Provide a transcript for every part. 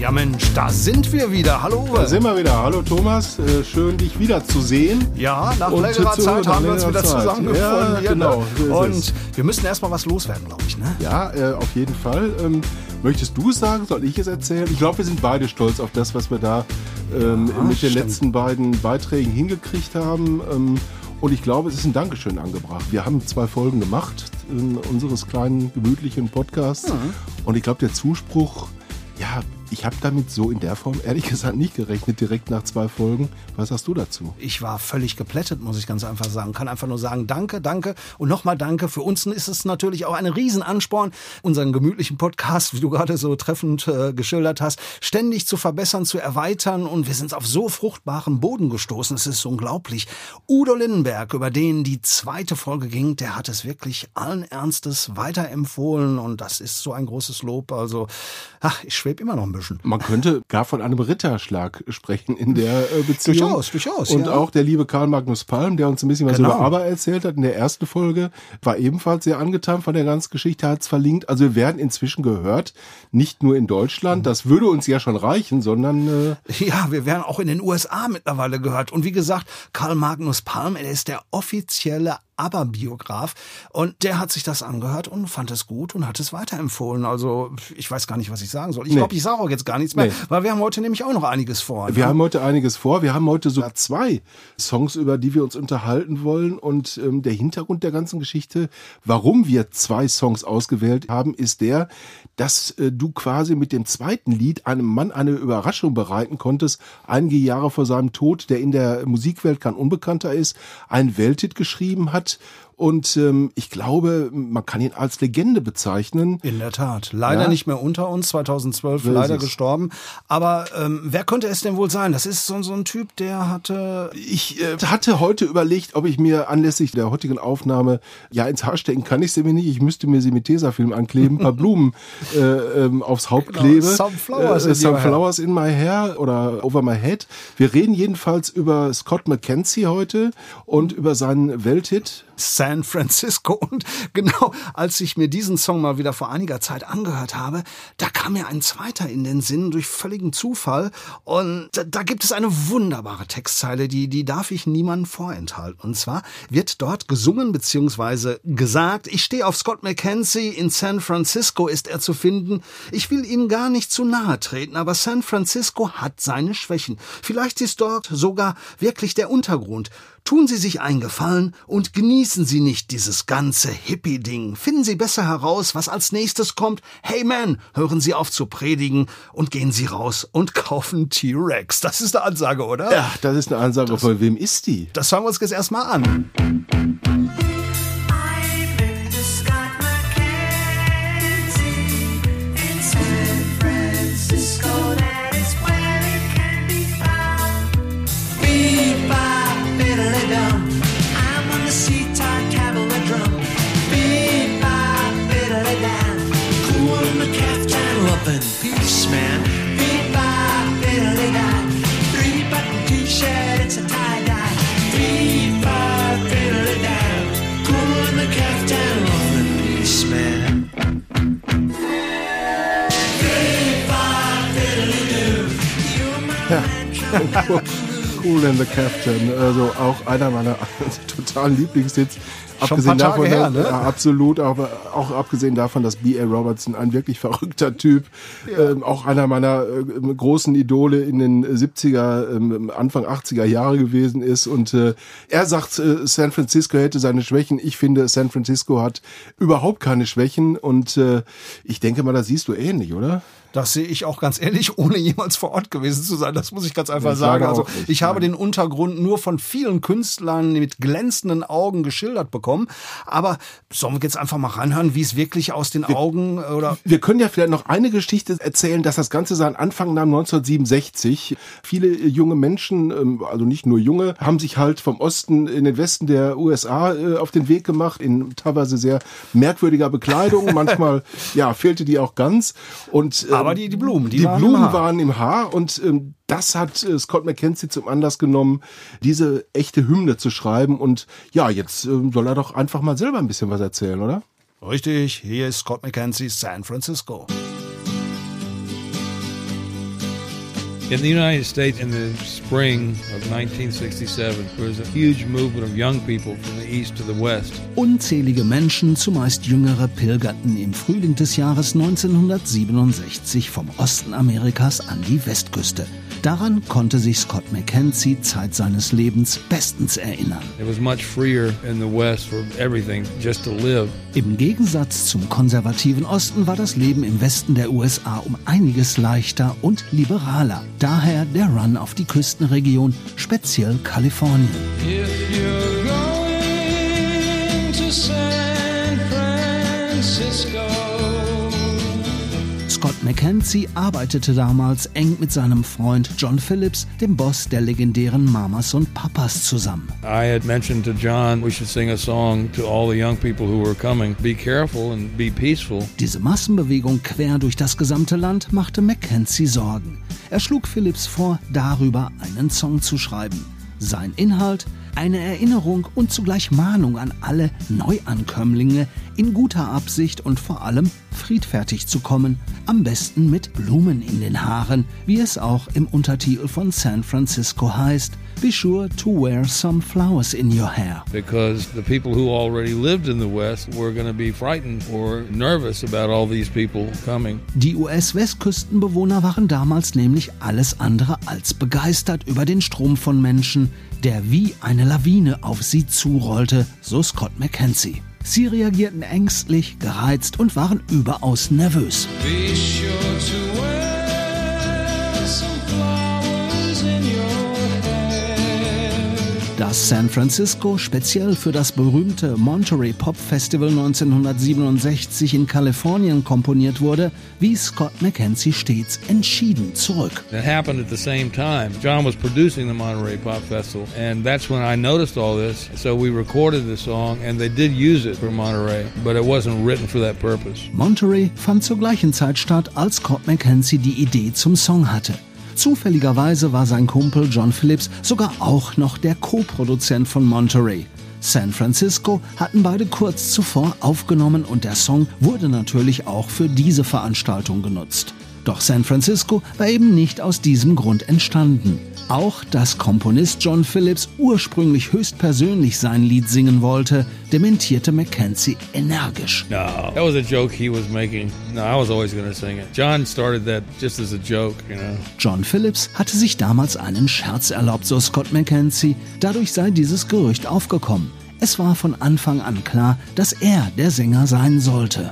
Ja Mensch, da sind wir wieder. Hallo Uwe. Da sind wir wieder. Hallo Thomas, äh, schön dich wiederzusehen. Ja, nach Und längerer Zeit haben wir uns wieder Zeit. zusammengefunden. Ja, genau, ne? so ist Und es. wir müssen erstmal was loswerden, glaube ich. Ne? Ja, äh, auf jeden Fall. Ähm, möchtest du es sagen? Soll ich es erzählen? Ich glaube, wir sind beide stolz auf das, was wir da ähm, mit den stimmt. letzten beiden Beiträgen hingekriegt haben. Ähm, und ich glaube, es ist ein Dankeschön angebracht. Wir haben zwei Folgen gemacht unseres kleinen, gemütlichen Podcasts. Und ich glaube, der Zuspruch, ja, ich habe damit so in der Form ehrlich gesagt nicht gerechnet, direkt nach zwei Folgen. Was sagst du dazu? Ich war völlig geplättet, muss ich ganz einfach sagen. Kann einfach nur sagen, danke, danke und nochmal danke. Für uns ist es natürlich auch ein Riesenansporn, unseren gemütlichen Podcast, wie du gerade so treffend äh, geschildert hast, ständig zu verbessern, zu erweitern. Und wir sind auf so fruchtbaren Boden gestoßen. Es ist unglaublich. Udo Lindenberg, über den die zweite Folge ging, der hat es wirklich allen Ernstes weiterempfohlen. Und das ist so ein großes Lob. Also, ach, ich schwebe immer noch ein bisschen. Man könnte gar von einem Ritterschlag sprechen in der äh, Beziehung. Durchaus, durchaus, Und ja. auch der liebe Karl Magnus Palm, der uns ein bisschen was Genau. über Aber erzählt hat in der ersten Folge, war ebenfalls sehr angetan von der ganzen Geschichte, hat es verlinkt. Also wir werden inzwischen gehört, nicht nur in Deutschland, das würde uns ja schon reichen, sondern äh, Ja, wir werden auch in den USA mittlerweile gehört. Und wie gesagt, Karl Magnus Palm, er ist der offizielle ABBA-Biograf. Und der hat sich das angehört und fand es gut und hat es weiterempfohlen. Also ich weiß gar nicht, was ich sagen soll. Ich Nee. glaube, ich sage auch jetzt gar nichts mehr, Nee. weil wir haben heute nämlich auch noch einiges vor. wir ne? haben heute einiges vor. Wir haben heute sogar zwei Songs, über die wir uns unterhalten wollen. Und ähm, der Hintergrund der ganzen Geschichte, warum wir zwei Songs ausgewählt haben, ist der, dass äh, du quasi mit dem zweiten Lied einem Mann eine Überraschung bereiten konntest, einige Jahre vor seinem Tod, der in der Musikwelt kein Unbekannter ist, einen Welthit geschrieben hat. that Und ähm, ich glaube, man kann ihn als Legende bezeichnen. In der Tat. Leider Ja. nicht mehr unter uns, 2012 So ist leider es. gestorben. Aber ähm, wer könnte es denn wohl sein? Das ist so, so ein Typ, der hatte Ich äh, hatte heute überlegt, ob ich mir anlässlich der heutigen Aufnahme, ja, ins Haar stecken kann ich sie mir nicht. Ich müsste mir sie mit Tesafilm ankleben, ein paar Blumen äh, ähm, aufs Haupt Genau, klebe. Sunflowers äh, in your Sunflowers in my hair oder over my head. Wir reden jedenfalls über Scott McKenzie heute und über seinen Welthit. San Francisco. Und genau als ich mir diesen Song mal wieder vor einiger Zeit angehört habe, da kam mir ein zweiter in den Sinn durch völligen Zufall. Und da, da gibt es eine wunderbare Textzeile, die, die darf ich niemandem vorenthalten. Und zwar wird dort gesungen bzw. gesagt, ich stehe auf Scott McKenzie, in San Francisco ist er zu finden. Ich will ihm gar nicht zu nahe treten, aber San Francisco hat seine Schwächen. Vielleicht ist dort sogar wirklich der Untergrund. Tun Sie sich einen Gefallen und genießen Sie nicht dieses ganze Hippie-Ding. Finden Sie besser heraus, was als nächstes kommt. Hey man, hören Sie auf zu predigen und gehen Sie raus und kaufen T-Rex. Das ist eine Ansage, oder? Ja, das ist eine Ansage. Von wem ist die? Das hören wir uns jetzt erstmal an. Cool and the Captain. Also auch einer meiner totalen Lieblingshits. Schon ein paar Tage davon, her, ne? ja, absolut, aber auch abgesehen davon, dass B.A. Robertson ein wirklich verrückter Typ, ähm, auch einer meiner äh, großen Idole in den 70er, ähm, Anfang 80er Jahre gewesen ist. Und äh, er sagt, äh, San Francisco hätte seine Schwächen. Ich finde, San Francisco hat überhaupt keine Schwächen. Und äh, ich denke mal, das siehst du ähnlich, oder? Das sehe ich auch ganz ehrlich, ohne jemals vor Ort gewesen zu sein. Das muss ich ganz einfach Ich sagen. sage Also nicht, ich habe den Untergrund nur von vielen Künstlern mit glänzenden Augen geschildert bekommen. Aber sollen wir jetzt einfach mal reinhören, wie es wirklich aus den Augen oder Wir können ja vielleicht noch eine Geschichte erzählen, dass das Ganze seinen Anfang nahm 1967. Viele äh, junge Menschen, ähm, also nicht nur junge, haben sich halt vom Osten in den Westen der USA äh, auf den Weg gemacht, in teilweise sehr merkwürdiger Bekleidung. Manchmal, ja, fehlte die auch ganz. Und, Aber die- die Blumen, die die waren im Blumen Haar. waren im Haar und ähm, das hat äh, Scott McKenzie zum Anlass genommen, diese echte Hymne zu schreiben. Und ja, jetzt ähm, soll er doch einfach mal selber ein bisschen was erzählen, oder? Richtig, hier ist Scott McKenzie, San Francisco. In the United States, in the spring of 1967, there was a huge movement of young people from the east to the west. Unzählige Menschen, zumeist Jüngere, pilgerten im Frühling des Jahres 1967 vom Osten Amerikas an die Westküste. Daran konnte sich Scott McKenzie Zeit seines Lebens bestens erinnern. It was much freer in the west for everything, just to live. Im Gegensatz zum konservativen Osten war das Leben im Westen der USA um einiges leichter und liberaler. Daher der Run auf die Küstenregion, speziell Kalifornien. Scott McKenzie arbeitete damals eng mit seinem Freund John Phillips, dem Boss der legendären Mamas und Papas, zusammen. I had mentioned to John we should sing a song to all the young people who were coming. Be careful and be peaceful. Diese Massenbewegung quer durch das gesamte Land machte Mackenzie Sorgen. Er schlug Phillips vor, darüber einen Song zu schreiben. Sein Inhalt eine Erinnerung und zugleich Mahnung an alle Neuankömmlinge, in guter Absicht und vor allem friedfertig zu kommen, am besten mit Blumen in den Haaren, wie es auch im Untertitel von San Francisco heißt. Be sure to wear some flowers in your hair. because the people who already lived in the West were going to be frightened or nervous about all these people coming. Die US-Westküstenbewohner waren damals nämlich alles andere als begeistert über den Strom von Menschen, der wie eine Lawine auf sie zurollte, so Scott McKenzie. Sie reagierten ängstlich, gereizt und waren überaus nervös. Dass San Francisco speziell für das berühmte Monterey Pop Festival 1967 in Kalifornien komponiert wurde, wies Scott McKenzie stets entschieden zurück. It happened at the same time. John was producing the Monterey Pop Festival, and that's when I noticed all this. So we recorded the song, and they did use it for Monterey, but it wasn't written for that purpose. Monterey fand zur gleichen Zeit statt, als Scott McKenzie die Idee zum Song hatte. Zufälligerweise war sein Kumpel John Phillips sogar auch noch der Co-Produzent von Monterey. San Francisco hatten beide kurz zuvor aufgenommen und der Song wurde natürlich auch für diese Veranstaltung genutzt. Doch San Francisco war eben nicht aus diesem Grund entstanden. Auch dass Komponist John Phillips ursprünglich höchstpersönlich sein Lied singen wollte, dementierte Mackenzie energisch. No, that was a joke he was making. No, I was always going to sing it. John started that just as a joke, you know. John Phillips hatte sich damals einen Scherz erlaubt, so Scott McKenzie. Dadurch sei dieses Gerücht aufgekommen. Es war von Anfang an klar, dass er der Sänger sein sollte.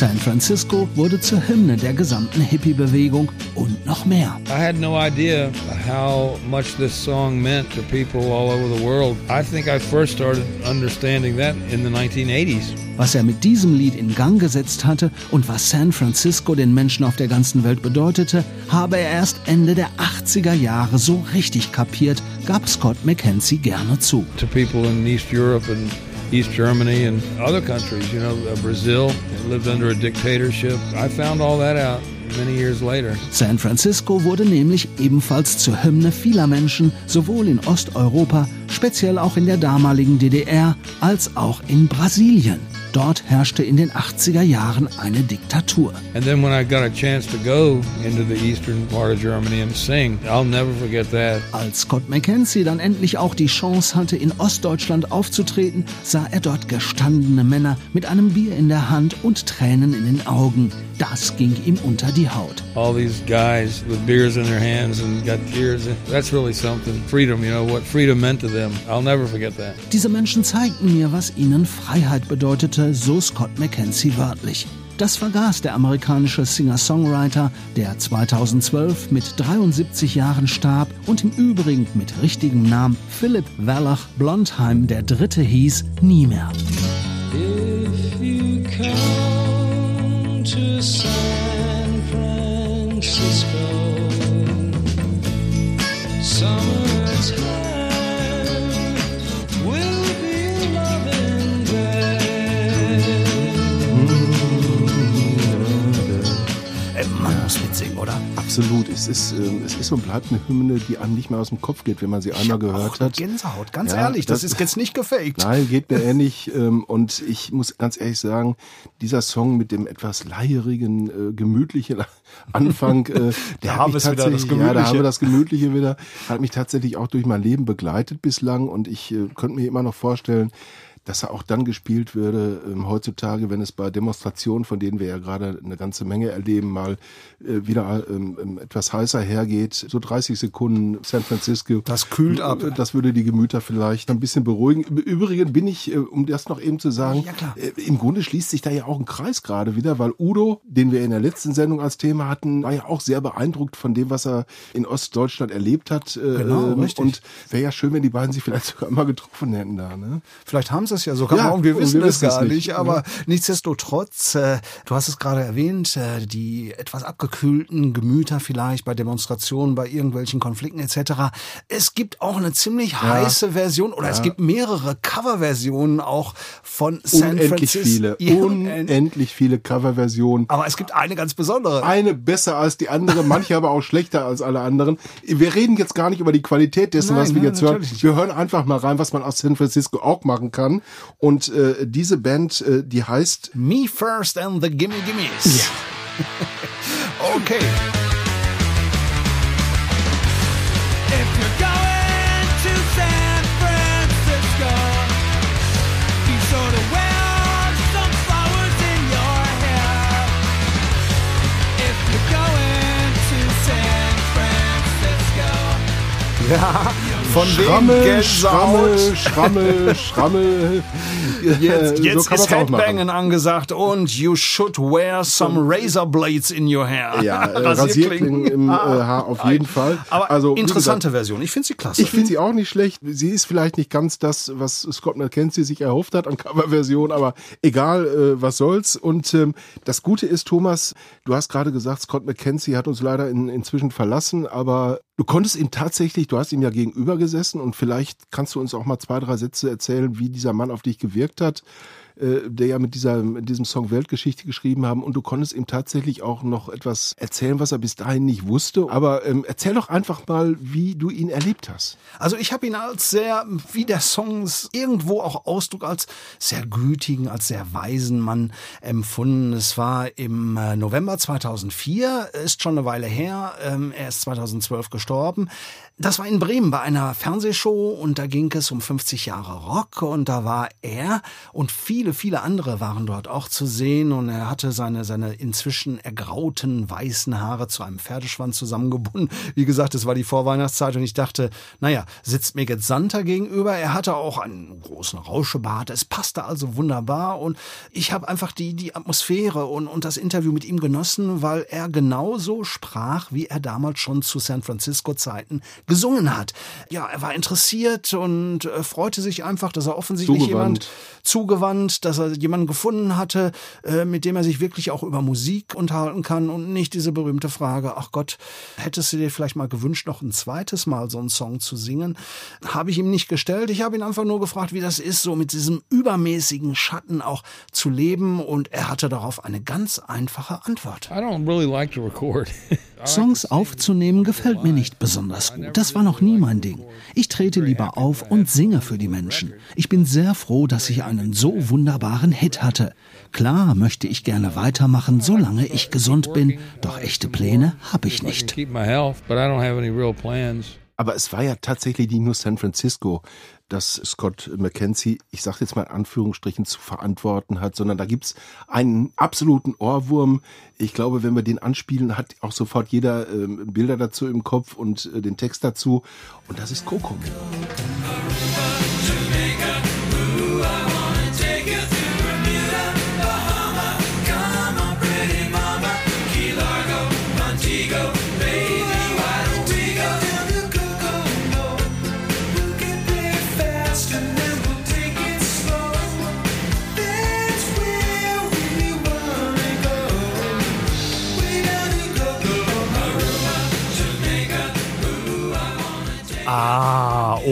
San Francisco wurde zur Hymne der gesamten Hippie-Bewegung und noch mehr. I had no idea how much this song meant to people all over the world. I think I first started understanding that in the 1980s. Was er mit diesem Lied in Gang gesetzt hatte und was San Francisco den Menschen auf der ganzen Welt bedeutete, habe er erst Ende der 80er Jahre so richtig kapiert, gab Scott McKenzie gerne zu. to people in East Europe and East Germany and other countries. You know, uh, Brazil lived under a dictatorship. I found all that out many years later. San Francisco wurde nämlich ebenfalls zur Hymne vieler Menschen, sowohl in Osteuropa, speziell auch in der damaligen DDR, als auch in Brasilien. Dort herrschte in den 80er Jahren eine Diktatur. And then when I got a chance to go into the eastern part of Germany and sing, I'll never forget that. Als Scott McKenzie dann endlich auch die Chance hatte, in Ostdeutschland aufzutreten, sah er dort gestandene Männer mit einem Bier in der Hand und Tränen in den Augen. Das ging ihm unter die Haut. All these guys with beers in their hands and got tears. That's really something. Freedom, you know, what freedom meant to them. I'll never forget that. Diese Menschen zeigten mir, was ihnen Freiheit bedeutete, so Scott McKenzie wörtlich. Das vergaß der amerikanische Singer-Songwriter, der 2012 mit 73 Jahren starb und im Übrigen mit richtigem Namen Philip Wallach Blondheim der Dritte hieß, nie mehr. If you come to San Francisco, Absolut. Es ist, ähm, es ist und bleibt eine Hymne, die einem nicht mehr aus dem Kopf geht, wenn man sie einmal gehört Auch hat. Gänsehaut, ganz Ja, ehrlich, das, das- ist jetzt nicht gefaked. Nein, geht mir ähnlich. ähm, Und ich muss ganz ehrlich sagen, dieser Song mit dem etwas leierigen, äh, gemütlichen Anfang, äh, der haben hat mich wir's wieder, das tatsächlich, ja, da haben wir das Gemütliche wieder, hat mich tatsächlich auch durch mein Leben begleitet bislang und ich äh, könnte mir immer noch vorstellen, dass er auch dann gespielt würde, ähm, heutzutage, wenn es bei Demonstrationen, von denen wir ja gerade eine ganze Menge erleben, mal äh, wieder ähm, ähm, etwas heißer hergeht. So 30 Sekunden San Francisco. Das kühlt ab. Äh, Das würde die Gemüter vielleicht ein bisschen beruhigen. Im Übrigen bin ich, äh, um das noch eben zu sagen, Ja, äh, im Grunde schließt sich da ja auch ein Kreis gerade wieder, weil Udo, den wir in der letzten Sendung als Thema hatten, war ja auch sehr beeindruckt von dem, was er in Ostdeutschland erlebt hat. Äh, Genau, ähm, richtig. Und wäre ja schön, wenn die beiden sich vielleicht sogar mal getroffen hätten da. Ne? Vielleicht haben sie es ja sogar Ja, und wir wissen wir es gar nicht, nicht. Aber ja. nichtsdestotrotz, äh, du hast es gerade erwähnt, äh, die etwas abgekühlten Gemüter vielleicht bei Demonstrationen, bei irgendwelchen Konflikten etc. Es gibt auch eine ziemlich heiße Version oder es gibt mehrere Coverversionen auch von San Unendlich Francisco. viele, Ja, unendlich viele Coverversionen. aber es gibt eine ganz besondere. Eine besser als die andere, manche aber auch schlechter als alle anderen. Wir reden jetzt gar nicht über die Qualität dessen, Nein, was wir nein, jetzt hören. nicht. Wir hören einfach mal rein, was man aus San Francisco auch machen kann. Und äh, diese Band, äh, die heißt Me First and the Gimme Gimmes. okay. If you're going to San Francisco, be sure to wear some flowers in your hair. If you're going to San Francisco, Ja, von wegen Schrammel, Gänsehaut. Schrammel, Schrammel, Schrammel. Jetzt, So jetzt kann ist. Headbangen angesagt und you should wear some razor blades in your hair. Ja, äh, Rasierklingen im äh, Haar auf jeden Fall. Aber also, interessante gesagt, Version. Ich finde sie klasse. Ich finde sie auch nicht schlecht. Sie ist vielleicht nicht ganz das, was Scott McKenzie sich erhofft hat an Coverversion, aber egal, äh, was soll's. Und ähm, das Gute ist, Thomas, du hast gerade gesagt, Scott McKenzie hat uns leider in, inzwischen verlassen, aber du konntest ihm tatsächlich, du hast ihm ja gegenüber gesessen und vielleicht kannst du uns auch mal zwei, drei Sätze erzählen, wie dieser Mann auf dich gewirkt hat äh, der ja mit, dieser, mit diesem Song Weltgeschichte geschrieben haben und du konntest ihm tatsächlich auch noch etwas erzählen, was er bis dahin nicht wusste. Aber ähm, erzähl doch einfach mal, wie du ihn erlebt hast. Also ich habe ihn als sehr, wie der Song irgendwo auch ausdrückt, als sehr gütigen, als sehr weisen Mann empfunden. Es war im äh, November 2004, ist schon eine Weile her. Ähm, Er ist 2012 gestorben. Das war in Bremen bei einer Fernsehshow und da ging es um 50 Jahre Rock und da war er und viele, viele andere waren dort auch zu sehen und er hatte seine, seine inzwischen ergrauten weißen Haare zu einem Pferdeschwanz zusammengebunden. Wie gesagt, es war die Vorweihnachtszeit und ich dachte, naja, sitzt mir jetzt Santa gegenüber. Er hatte auch einen großen Rauschebart. Es passte also wunderbar und ich habe einfach die, die Atmosphäre und, und das Interview mit ihm genossen, weil er genauso sprach, wie er damals schon zu San Francisco Zeiten gesungen hat. Ja, er war interessiert und äh, freute sich einfach, dass er offensichtlich Zugewandt. jemand zugewandt, dass er jemanden gefunden hatte, äh, mit dem er sich wirklich auch über Musik unterhalten kann und nicht diese berühmte Frage, ach Gott, hättest du dir vielleicht mal gewünscht, noch ein zweites Mal so einen Song zu singen? Habe ich ihm nicht gestellt. Ich habe ihn einfach nur gefragt, wie das ist, so mit diesem übermäßigen Schatten auch zu leben und er hatte darauf eine ganz einfache Antwort. I don't really like to record. Songs aufzunehmen gefällt mir nicht besonders gut. Das war noch nie mein Ding. Ich trete lieber auf und singe für die Menschen. Ich bin sehr froh, dass ich einen so wunderbaren Hit hatte. Klar möchte ich gerne weitermachen, solange ich gesund bin, doch echte Pläne habe ich nicht. Aber es war ja tatsächlich nicht nur San Francisco, das Scott McKenzie, ich sage jetzt mal in Anführungsstrichen, zu verantworten hat, sondern da gibt's einen absoluten Ohrwurm. Ich glaube, wenn wir den anspielen, hat auch sofort jeder ähm, Bilder dazu im Kopf und äh, den Text dazu. Und das ist Coco. Ah,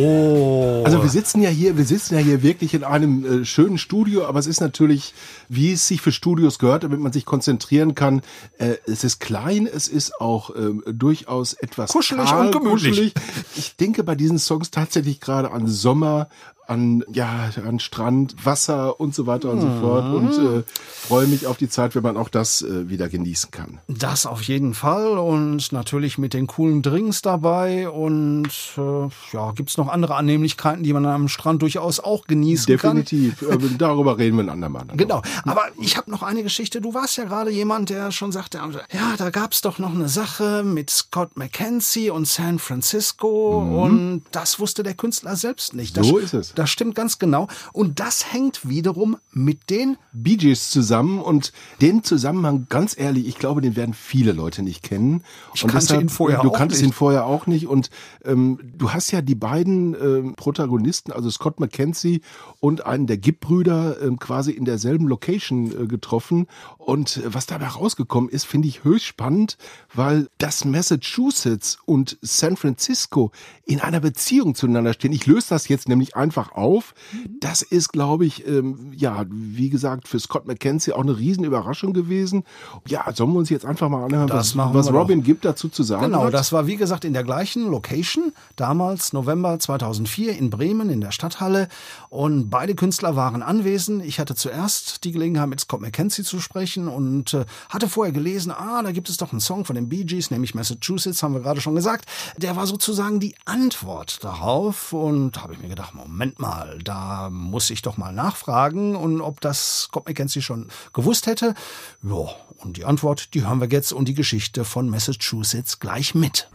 oh. Also wir sitzen ja hier, wir sitzen ja hier wirklich in einem äh, schönen Studio, aber es ist natürlich, wie es sich für Studios gehört, damit man sich konzentrieren kann. Äh, es ist klein, es ist auch ähm, durchaus etwas Kuschelig kahl, und gemütlich. kuschelig. Ich denke bei diesen Songs tatsächlich gerade an Sommer, an ja, an Strand, Wasser und so weiter und so fort und äh, freue mich auf die Zeit, wenn man auch das äh, wieder genießen kann. Das auf jeden Fall und natürlich mit den coolen Drinks dabei und äh, ja, gibt's noch andere Annehmlichkeiten, die man am Strand durchaus auch genießen Definitiv. Aber darüber reden wir ein andermal. kann. Genau, aber ich habe noch eine Geschichte. Du warst ja gerade jemand, der schon sagte, ja, da gab's doch noch eine Sache mit Scott McKenzie und San Francisco und das wusste der Künstler selbst nicht. Das, Mhm. So ist es. Das stimmt ganz genau und das hängt wiederum mit den Bee Gees zusammen und den Zusammenhang, ganz ehrlich, ich glaube, den werden viele Leute nicht kennen. Ich und kannte ihn vorher Du auch kanntest nicht. ihn vorher auch nicht und ähm, du hast ja die beiden ähm, Protagonisten, also Scott McKenzie und einen der Gibb-Brüder ähm, quasi in derselben Location äh, getroffen und äh, was dabei rausgekommen ist, finde ich höchst spannend, weil das Massachusetts und San Francisco in einer Beziehung zueinander stehen. Ich löse das jetzt nämlich einfach auf. Das ist, glaube ich, ähm, ja, wie gesagt, für Scott McKenzie auch eine Riesenüberraschung gewesen. Ja, sollen wir uns jetzt einfach mal anhören, Das was, was. Robin Gibb dazu zu sagen Genau, hat? das war wie gesagt in der gleichen Location, damals November 2004 in Bremen in der Stadthalle und beide Künstler waren anwesend. Ich hatte zuerst die Gelegenheit mit Scott McKenzie zu sprechen und äh, hatte vorher gelesen, ah, da gibt es doch einen Song von den Bee Gees, nämlich Massachusetts, haben wir gerade schon gesagt. Der war sozusagen die Antwort darauf und habe ich mir gedacht, Moment mal, da muss ich doch mal nachfragen und ob das Scott McKenzie schon gewusst hätte. Ja, und die Antwort, die hören wir jetzt und die Geschichte von Massachusetts gleich mit.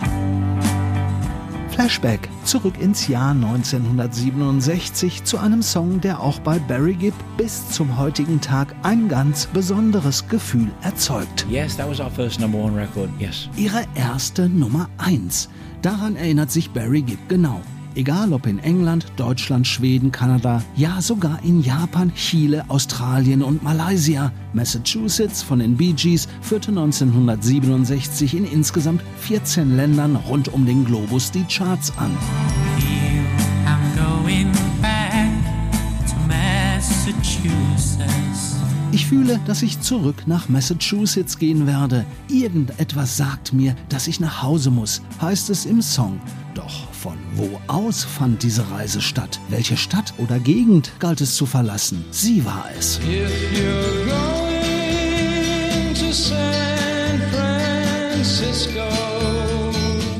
Flashback zurück ins Jahr 1967 zu einem Song, der auch bei Barry Gibb bis zum heutigen Tag ein ganz besonderes Gefühl erzeugt. Yes, that was our first number one record. Yes. Ihre erste Nummer 1. Daran erinnert sich Barry Gibb genau. Egal ob in England, Deutschland, Schweden, Kanada, ja sogar in Japan, Chile, Australien und Malaysia. Massachusetts von den Bee Gees führte 1967 in insgesamt 14 Ländern rund um den Globus die Charts an. Ich fühle, dass ich zurück nach Massachusetts gehen werde. Irgendetwas sagt mir, dass ich nach Hause muss, heißt es im Song. Doch von wo aus fand diese Reise statt? Welche Stadt oder Gegend galt es zu verlassen? Sie war es. If you're going to San Francisco,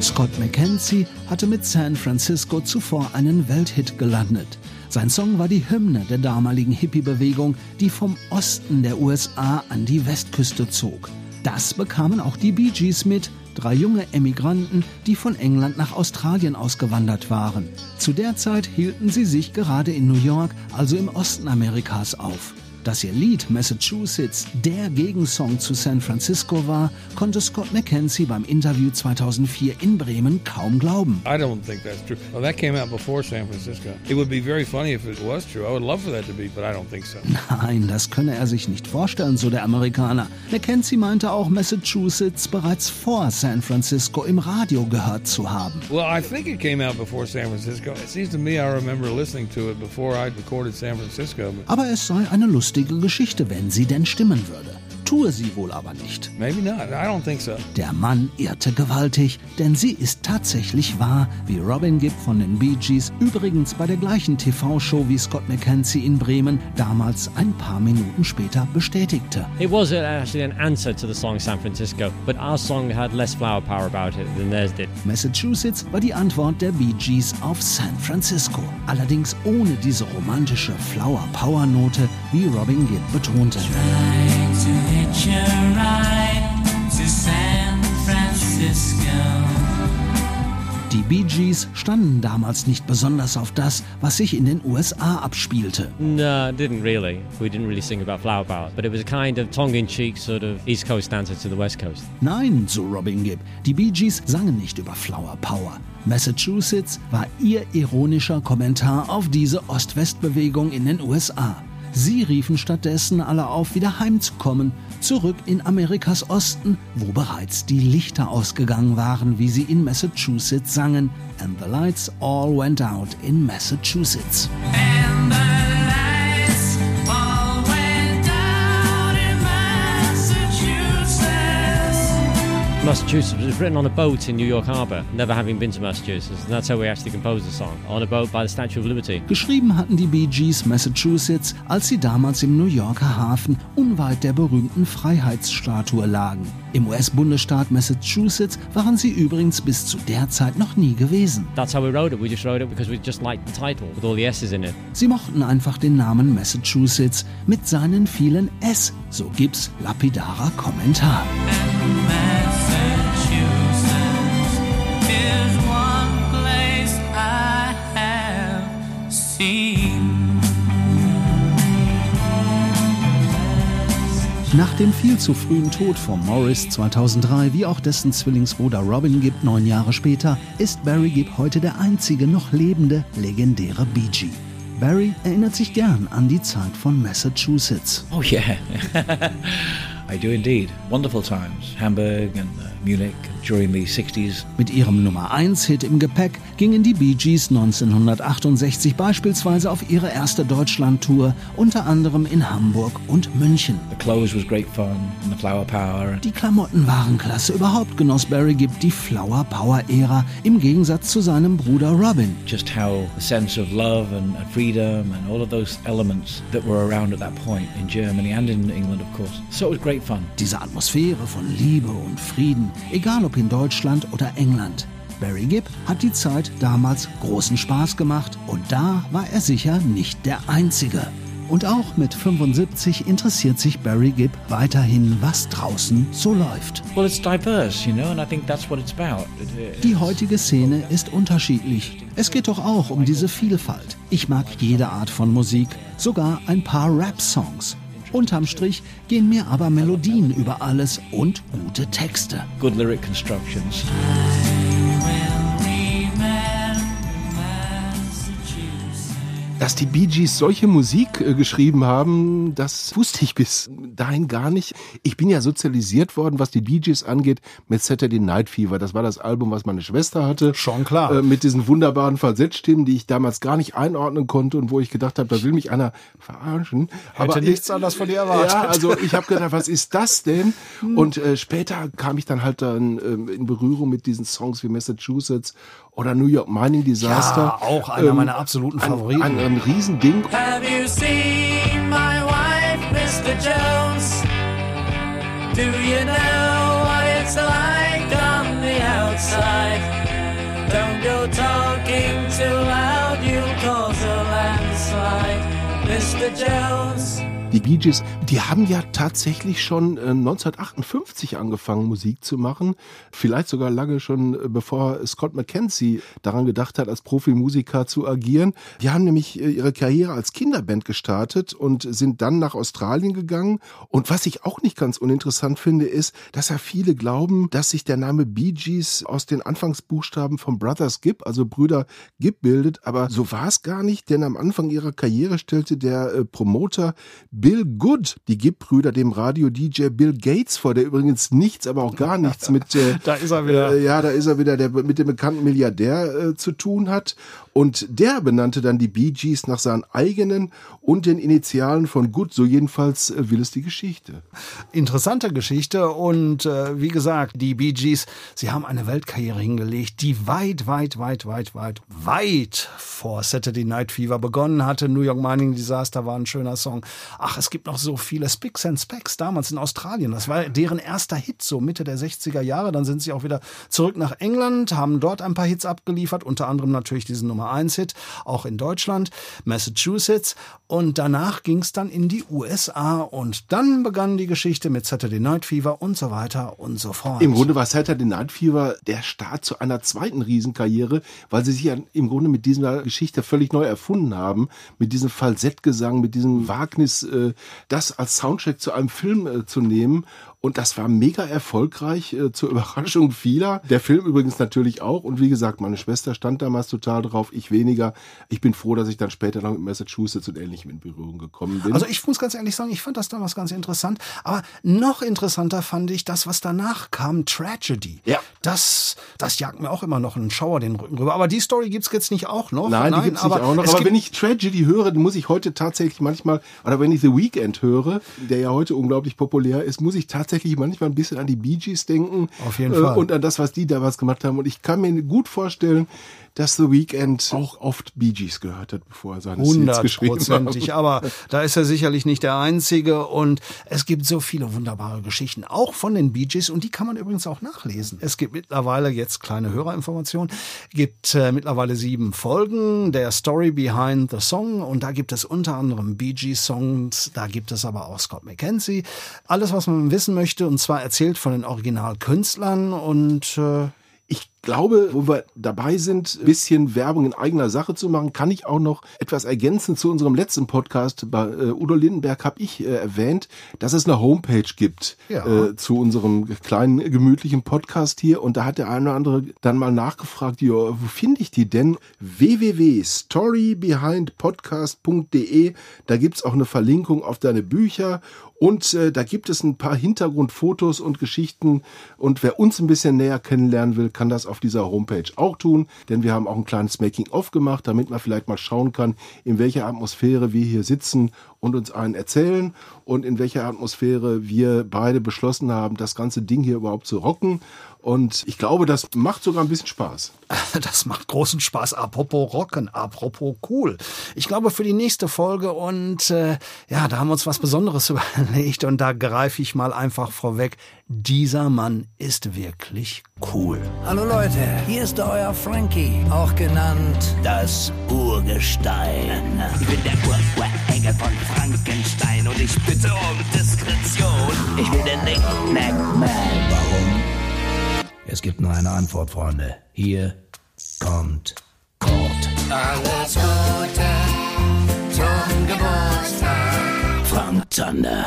Scott McKenzie hatte mit San Francisco zuvor einen Welthit gelandet. Sein Song war die Hymne der damaligen Hippie-Bewegung, die vom Osten der USA an die Westküste zog. Das bekamen auch die Bee Gees mit, drei junge Emigranten, die von England nach Australien ausgewandert waren. Zu der Zeit hielten sie sich gerade in New York, also im Osten Amerikas, auf. Dass ihr Lied Massachusetts der Gegensong zu San Francisco war, konnte Scott McKenzie beim Interview 2004 in Bremen kaum glauben. I don't think that's true. Well, that came out before San Francisco. It would be very funny if it was true. I would love for that to be, but I don't think so. Nein, das könne er sich nicht vorstellen, so der Amerikaner. McKenzie meinte auch, Massachusetts bereits vor San Francisco im Radio gehört zu haben. Well, I think it came out before San Francisco. It seems to me I remember listening to it before I'd recorded San Francisco. Aber es sei eine lustige Geschichte, wenn sie denn stimmen würde. Tue sie wohl aber nicht. Maybe not. I don't think so. Der Mann irrte gewaltig, denn sie ist tatsächlich wahr, wie Robin Gibb von den Bee Gees übrigens bei der gleichen TV-Show wie Scott McKenzie in Bremen damals ein paar Minuten später bestätigte. It was actually an answer to the song San Francisco, but our song had less flower power about it than theirs did. Massachusetts war die Antwort der Bee Gees auf San Francisco, allerdings ohne diese romantische Flower Power Note, wie Robin Gibb betonte. To hitch a ride to San Francisco. Die Bee Gees standen damals nicht besonders auf das, was sich in den USA abspielte. No, it didn't really. We didn't really sing about flower power, but it was a kind of tongue-in-cheek sort of East Coast answer to the West Coast. Nein, so Robin Gibb, die Bee Gees sangen nicht über Flower Power. Massachusetts war ihr ironischer Kommentar auf diese Ost-West-Bewegung in den USA. Sie riefen stattdessen alle auf, wieder heimzukommen, zurück in Amerikas Osten, wo bereits die Lichter ausgegangen waren, wie sie in Massachusetts sangen. And the lights all went out in Massachusetts. And Massachusetts. Was written on a boat in New York Harbor, never having been to Massachusetts, and that's how we actually composed the song, on a boat by the Statue of Liberty. Geschrieben hatten die Bee Gees Massachusetts, als sie damals im New Yorker Hafen unweit der berühmten Freiheitsstatue lagen. Im US-Bundesstaat Massachusetts waren sie übrigens bis zu der Zeit noch nie gewesen. That's how we wrote it. We just wrote it because we just liked the title with all the S's in it. Sie mochten einfach den Namen Massachusetts mit seinen vielen S, so Gibbs lapidarer Kommentar. Nach dem viel zu frühen Tod von Morris 2003, wie auch dessen Zwillingsbruder Robin Gibb neun Jahre später, ist Barry Gibb heute der einzige noch lebende, legendäre Bee Gee. Barry erinnert sich gern an die Zeit von Massachusetts. Oh, yeah. I do indeed. Wonderful times. Hamburg and uh, Munich during the 60s. Mit ihrem Nummer 1 Hit im Gepäck gingen die Bee Gees 1968 beispielsweise auf ihre erste Deutschlandtour, unter anderem in Hamburg und München. The clothes was great fun and the flower power. Die Klamotten waren klasse. Überhaupt genoss Barry Gibb die Flower Power Ära im Gegensatz zu seinem Bruder Robin. Just how the sense of love and, and freedom and all of those elements that were around at that point in Germany and in England, of course. So it was great fun. Diese Atmosphäre von Liebe und Frieden, egal ob in Deutschland oder England. Barry Gibb hat die Zeit damals großen Spaß gemacht und da war er sicher nicht der Einzige. Und auch mit 75 interessiert sich Barry Gibb weiterhin, was draußen so läuft. Well, it's diverse, you know, and I think that's what it's about. It- it- Die heutige Szene ist unterschiedlich. Es geht doch auch um diese Vielfalt. Ich mag jede Art von Musik, sogar ein paar Rap-Songs. Unterm Strich gehen mir aber Melodien über alles und gute Texte. Good lyric constructions. Dass die Bee Gees solche Musik äh, geschrieben haben, das wusste ich bis dahin gar nicht. Ich bin ja sozialisiert worden, was die Bee Gees angeht, mit Saturday Night Fever. Das war das Album, was meine Schwester hatte. Schon klar. Äh, mit diesen wunderbaren Falsettstimmen, die ich damals gar nicht einordnen konnte und wo ich gedacht habe, da will mich einer verarschen. Hätte nichts anderes von dir erwartet. Ja, also ich habe gedacht, was ist das denn? Und äh, später kam ich dann halt dann ähm, in Berührung mit diesen Songs wie Massachusetts oder New York Mining Disaster. Ja, auch einer meiner absoluten Favoriten. Ein, ein, ein Riesending. Have you seen my wife, Mr. Jones? Do you know what it's like on the outside? Don't go talking too loud, you'll cause a landslide, Mr. Jones. Die Bee Gees, die haben ja tatsächlich schon äh, 1958 angefangen, Musik zu machen. Vielleicht sogar lange schon, äh, bevor Scott McKenzie daran gedacht hat, als Profimusiker zu agieren. Die haben nämlich äh, ihre Karriere als Kinderband gestartet und sind dann nach Australien gegangen. Und was ich auch nicht ganz uninteressant finde, ist, dass ja viele glauben, dass sich der Name Bee Gees aus den Anfangsbuchstaben von Brothers Gibb, also Brüder Gibb bildet. Aber so war es gar nicht, denn am Anfang ihrer Karriere stellte der äh, Promoter Bill Good. Die Gibb-Brüder dem Radio-DJ Bill Gates vor, der übrigens nichts, aber auch gar nichts mit, äh, Da ist er wieder. Äh, ja, da ist er wieder, der mit dem bekannten Milliardär äh, zu tun hat. Und der benannte dann die Bee Gees nach seinen eigenen und den Initialen von Good. So jedenfalls äh, will es die Geschichte. Interessante Geschichte und äh, wie gesagt, die Bee Gees, sie haben eine Weltkarriere hingelegt, die weit, weit, weit, weit, weit, weit vor Saturday Night Fever begonnen hatte. New York Mining Disaster war ein schöner Song. Ach, es gibt noch so viele. Spicks and Specks damals in Australien, das war deren erster Hit, so Mitte der 60er Jahre. Dann sind sie auch wieder zurück nach England, haben dort ein paar Hits abgeliefert, unter anderem natürlich diesen Nummer 1 Hit, auch in Deutschland, Massachusetts. Und danach ging es dann in die USA und dann begann die Geschichte mit Saturday Night Fever und so weiter und so fort. Im Grunde war Saturday Night Fever der Start zu einer zweiten Riesenkarriere, weil sie sich ja im Grunde mit dieser Geschichte völlig neu erfunden haben, mit diesem Falsettgesang, mit diesem Wagnis, äh, das als Soundtrack zu einem Film äh, zu nehmen. Und das war mega erfolgreich, äh, zur Überraschung vieler. Der Film übrigens natürlich auch. Und wie gesagt, meine Schwester stand damals total drauf, ich weniger. Ich bin froh, dass ich dann später noch mit Massachusetts und Ähnlichem in Berührung gekommen bin. Also ich muss ganz ehrlich sagen, ich fand das damals ganz interessant. Aber noch interessanter fand ich das, was danach kam, Tragedy. Ja. Das, das jagt mir auch immer noch einen Schauer den Rücken rüber. Aber die Story gibt's jetzt nicht auch noch. Nein, die gibt's nicht auch noch. Aber wenn ich Tragedy höre, dann muss ich heute tatsächlich manchmal, oder wenn ich The Weeknd höre, der ja heute unglaublich populär ist, muss ich tatsächlich manchmal ein bisschen an die Bee Gees denken. Auf jeden äh, Fall. Und an das, was die da was gemacht haben. Und ich kann mir gut vorstellen, dass The Weeknd auch oft Bee Gees gehört hat, bevor er seine Hits geschrieben hat. Aber da ist er sicherlich nicht der Einzige. Und es gibt so viele wunderbare Geschichten, auch von den Bee Gees. Und die kann man übrigens auch nachlesen. Es gibt mittlerweile jetzt kleine Hörerinformationen. Gibt äh, mittlerweile sieben Folgen der Story Behind the Song. Und da gibt es unter anderem Bee Gees Songs. Da gibt es aber auch Scott McKenzie. Alles, was man wissen möchte. Und zwar erzählt von den Originalkünstlern. Und äh, Ich glaube, wo wir dabei sind, ein bisschen Werbung in eigener Sache zu machen, kann ich auch noch etwas ergänzen zu unserem letzten Podcast. Bei äh, Udo Lindenberg habe ich äh, erwähnt, dass es eine Homepage gibt Ja. äh, zu unserem kleinen gemütlichen Podcast hier. Und da hat der eine oder andere dann mal nachgefragt, ja, wo finde ich die denn? www.storybehindpodcast.de. Da gibt's auch eine Verlinkung auf deine Bücher. Und äh, da gibt es ein paar Hintergrundfotos und Geschichten. Und wer uns ein bisschen näher kennenlernen will, kann das auf dieser Homepage auch tun. Denn wir haben auch ein kleines Making-of gemacht, damit man vielleicht mal schauen kann, in welcher Atmosphäre wir hier sitzen und uns einen erzählen und in welcher Atmosphäre wir beide beschlossen haben, das ganze Ding hier überhaupt zu rocken. Und ich glaube, das macht sogar ein bisschen Spaß. Das macht großen Spaß. Apropos Rocken, apropos cool. Ich glaube für die nächste Folge und äh, ja, da haben wir uns was Besonderes überlegt und da greife ich mal einfach vorweg. Dieser Mann ist wirklich cool. Hallo Leute, hier ist euer Frankie, auch genannt das Urgestein. Ich bin der Urengel von Frankenstein und ich bitte um Diskretion. Ich bin der Nick Nack Man. Warum? Es gibt nur eine Antwort, Freunde. Hier kommt Kurt. Alles Gute zum Geburtstag. Frank Zander.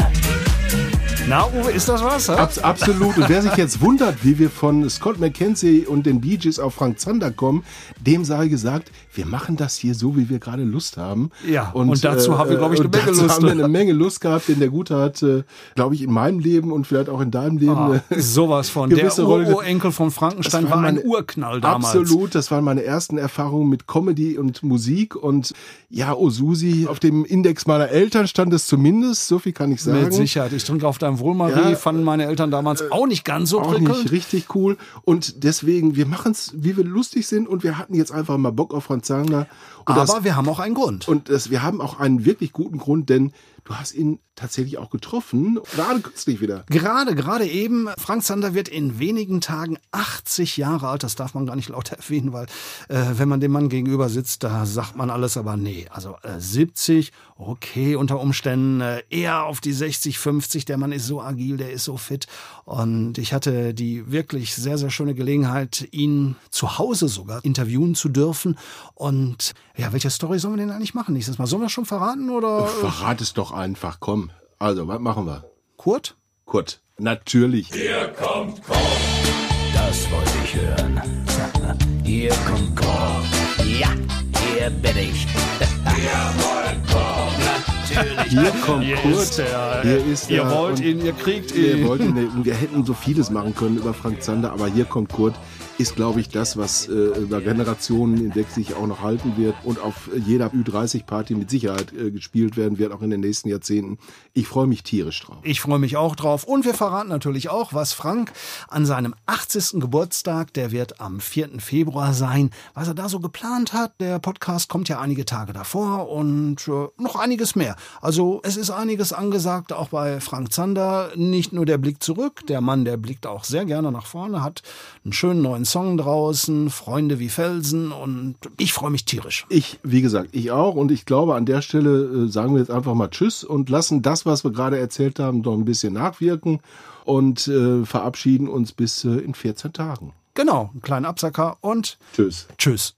Na, Uwe, ist das was? Abs absolut. Und wer sich jetzt wundert, wie wir von Scott McKenzie und den Bee Gees auf Frank Zander kommen, dem sei gesagt, wir machen das hier so, wie wir gerade Lust haben. Ja, und dazu haben wir, glaub ich, eine und Menge dazu Lust. haben wir eine Menge Lust gehabt, denn der Gute hat, äh, glaube ich, in meinem Leben und vielleicht auch in deinem Leben Ah, eine sowas von. Der gewisse Rolle. Urenkel von Frankenstein Das war ein Urknall damals. Absolut, das waren meine ersten Erfahrungen mit Comedy und Musik und ja, Osusi, auf dem Index meiner Eltern stand es zumindest, so viel kann ich sagen. Mit Sicherheit. Ich trinke auf deinem Wohl, Marie. Ja, fanden meine Eltern damals auch nicht ganz so auch prickelnd. nicht richtig cool. Und deswegen, wir machen es, wie wir lustig sind und wir hatten jetzt einfach mal Bock auf Franz Zander. Aber das, wir haben auch einen Grund. und das, wir haben auch einen wirklich guten Grund, denn du hast ihn tatsächlich auch getroffen, gerade kürzlich wieder. Gerade, gerade eben, Frank Zander wird in wenigen Tagen 80 Jahre alt. Das darf man gar nicht lauter erwähnen, weil äh, wenn man dem Mann gegenüber sitzt, da sagt man alles, aber nee. Also äh, 70, okay, unter Umständen äh, eher auf die 60, 50. Der Mann ist so agil, der ist so fit. Und ich hatte die wirklich sehr, sehr schöne Gelegenheit, ihn zu Hause sogar interviewen zu dürfen. Und ja, welche Story sollen wir denn eigentlich machen nächstes Mal? Sollen wir schon verraten oder? Verrat es doch einfach, komm. Also, was machen wir? Kurt? Kurt, natürlich. Das wollte ich hören. Hier kommt Kurt. Ja, hier bin ich. natürlich. Hier kommt Hier Kurt. ist er. Hier ist Ihr er. wollt Und ihn, ihr kriegt Wir, ihn. wollten, ihn. wir hätten so vieles machen können über Frank Zander, aber hier kommt Kurt. Ist, glaube ich, das, was äh, über Generationen hinweg sich auch noch halten wird und auf jeder Ü30-Party mit Sicherheit äh, gespielt werden wird, auch in den nächsten Jahrzehnten. Ich freue mich tierisch drauf. Ich freue mich auch drauf. Und wir verraten natürlich auch, was Frank an seinem 80. Geburtstag, der wird am 4. Februar sein, was er da so geplant hat. Der Podcast kommt ja einige Tage davor und äh, noch einiges mehr. Also es ist einiges angesagt, auch bei Frank Zander. Nicht nur der Blick zurück, der Mann, der blickt auch sehr gerne nach vorne, hat einen schönen neuen Song draußen, Freunde wie Felsen und ich freue mich tierisch. Ich, wie gesagt, ich auch. Und ich glaube, an der Stelle äh, sagen wir jetzt einfach mal Tschüss und lassen das, was wir gerade erzählt haben, noch ein bisschen nachwirken und äh, verabschieden uns bis äh, in 14 Tagen. Genau, einen kleinen Absacker und Tschüss. tschüss.